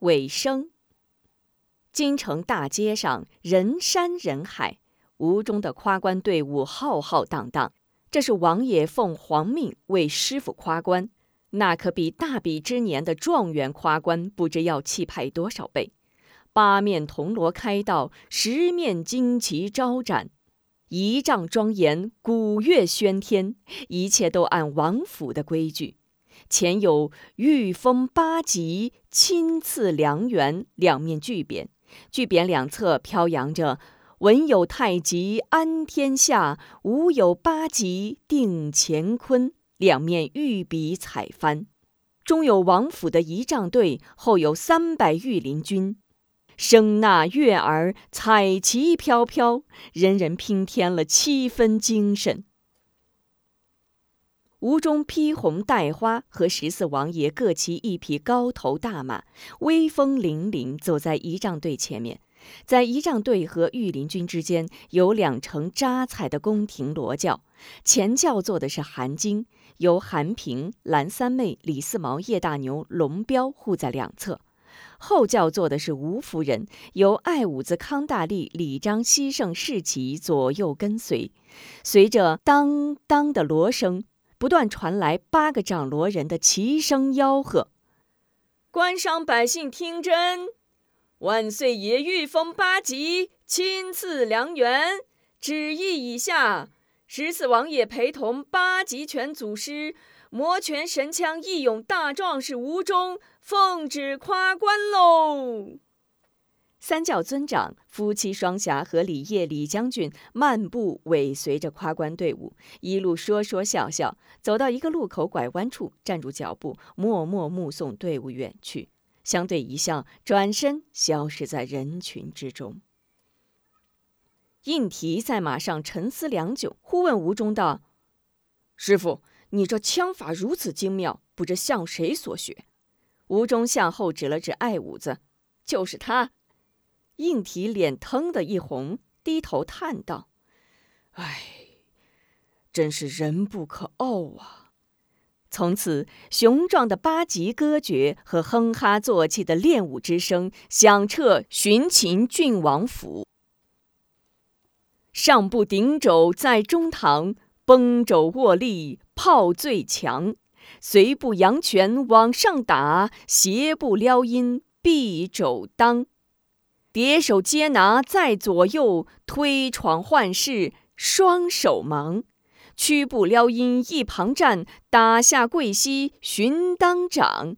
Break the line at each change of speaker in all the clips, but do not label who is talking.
尾声。京城大街上人山人海，吴中的夸官队伍浩浩荡荡。这是王爷奉皇命为师傅夸官，那可比大比之年的状元夸官不知要气派多少倍。八面铜锣开道，十面旌旗招展，仪仗庄严，鼓乐喧天，一切都按王府的规矩。前有御封八级、亲赐良缘两面巨匾，巨匾两侧飘扬着。文有太极安天下，武有八极定乾坤。两面御笔彩帆，中有王府的仪仗队，后有三百御林军，声呐悦耳，彩旗飘飘，人人拼添了七分精神。吴中披红戴花，和十四王爷各骑一匹高头大马，威风凛凛，走在仪仗队前面。在仪仗队和御林军之间有两乘扎彩的宫廷罗轿，前轿坐的是韩晶，由韩平、蓝三妹、李四毛、叶大牛、龙彪护在两侧；后轿坐的是吴夫人，由爱五子康大力、李张、西胜、世奇左右跟随。随着当当的锣声，不断传来八个掌锣人的齐声吆喝：“官商百姓听真！”万岁爷御封八级，亲赐良缘。旨意已下，十四王爷陪同八极拳祖师、摩拳神枪义勇大壮士吴中，奉旨夸官喽！三教尊长、夫妻双侠和李业、李将军漫步尾随着夸官队伍，一路说说笑笑，走到一个路口拐弯处，站住脚步，默默目送队伍远去。相对一笑，转身消失在人群之中。应提在马上沉思良久，忽问吴中道：“师傅，你这枪法如此精妙，不知向谁所学？”吴中向后指了指爱五子：“就是他。”应提脸腾的一红，低头叹道：“唉，真是人不可傲啊。”从此，雄壮的八级歌诀和哼哈作气的练武之声响彻寻秦郡王府。上步顶肘在中堂，绷肘握力炮最强；随步扬拳往上打，斜步撩阴臂肘当；叠手接拿在左右，推闯换式双手忙。屈步撩阴一旁站，打下跪膝寻当掌；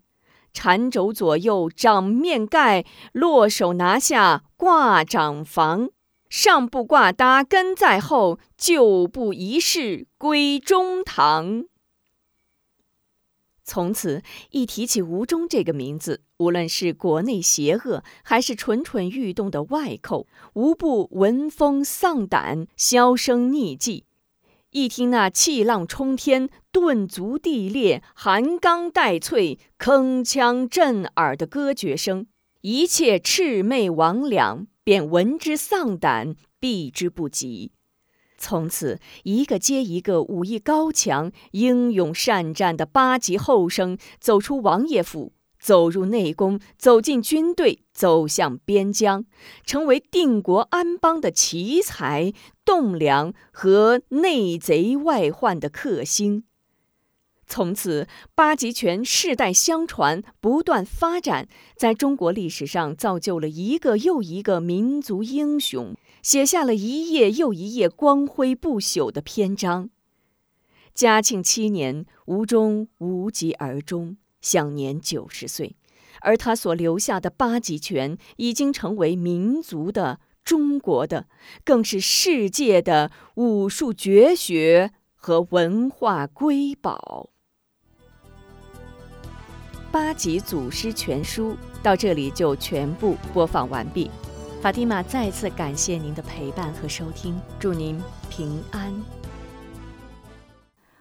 缠肘左右掌面盖，落手拿下挂掌房。上步挂搭跟在后，旧步一式归中堂。从此，一提起吴中这个名字，无论是国内邪恶，还是蠢蠢欲动的外寇，无不闻风丧胆，销声匿迹。一听那气浪冲天、顿足地裂、寒钢带脆、铿锵震耳的歌诀声，一切魑魅魍魉便闻之丧胆，避之不及。从此，一个接一个武艺高强、英勇善战的八级后生走出王爷府。走入内宫，走进军队，走向边疆，成为定国安邦的奇才、栋梁和内贼外患的克星。从此，八极拳世代相传，不断发展，在中国历史上造就了一个又一个民族英雄，写下了一页又一页光辉不朽的篇章。嘉庆七年，吴中无疾而终。享年九十岁，而他所留下的八极拳已经成为民族的、中国的，更是世界的武术绝学和文化瑰宝。八极祖师全书到这里就全部播放完毕。法蒂玛再次感谢您的陪伴和收听，祝您平安。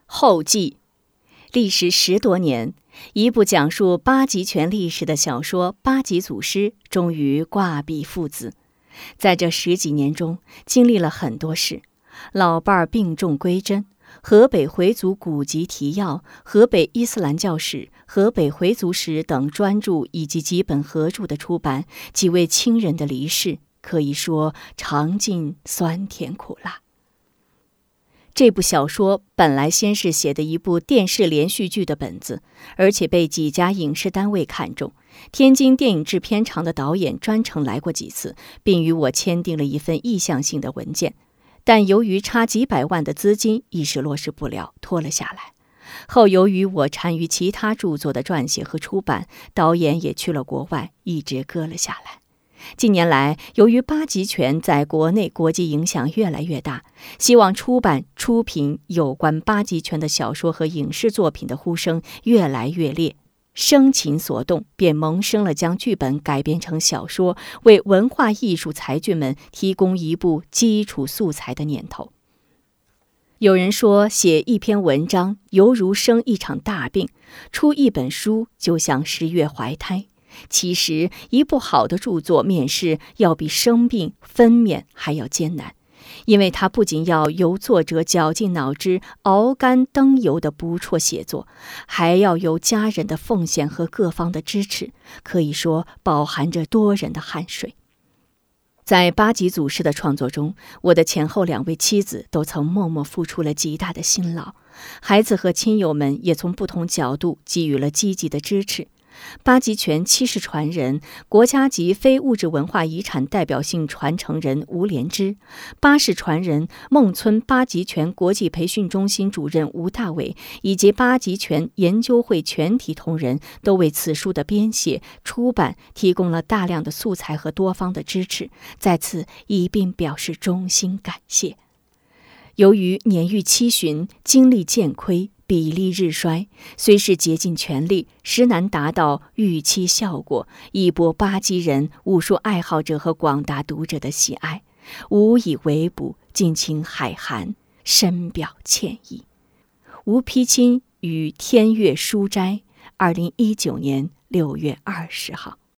后记。历时十多年，一部讲述八极拳历史的小说《八极祖师》终于挂笔父子。在这十几年中，经历了很多事：老伴儿病重归真，河北回族古籍提要》《河北伊斯兰教史》《河北回族史》等专著以及几本合著的出版，几位亲人的离世，可以说尝尽酸甜苦辣。这部小说本来先是写的一部电视连续剧的本子，而且被几家影视单位看中。天津电影制片厂的导演专程来过几次，并与我签订了一份意向性的文件。但由于差几百万的资金，一时落实不了，拖了下来。后由于我参与其他著作的撰写和出版，导演也去了国外，一直搁了下来。近年来，由于八极拳在国内、国际影响越来越大，希望出版、出品有关八极拳的小说和影视作品的呼声越来越烈，生情所动，便萌生了将剧本改编成小说，为文化艺术才俊们提供一部基础素材的念头。有人说，写一篇文章犹如生一场大病，出一本书就像十月怀胎。其实，一部好的著作面世要比生病分娩还要艰难，因为它不仅要由作者绞尽脑汁、熬干灯油的不辍写作，还要有家人的奉献和各方的支持，可以说饱含着多人的汗水。在八级祖师的创作中，我的前后两位妻子都曾默默付出了极大的辛劳，孩子和亲友们也从不同角度给予了积极的支持。八极拳七世传人、国家级非物质文化遗产代表性传承人吴连之，八世传人孟村八极拳国际培训中心主任吴大伟，以及八极拳研究会全体同仁，都为此书的编写、出版提供了大量的素材和多方的支持，在此一并表示衷心感谢。由于年逾七旬，精力渐亏。比例日衰，虽是竭尽全力，实难达到预期效果，以博巴基人武术爱好者和广大读者的喜爱，无以为补，敬请海涵，深表歉意。吴丕钦与天月书斋，二零一九年六月二十号。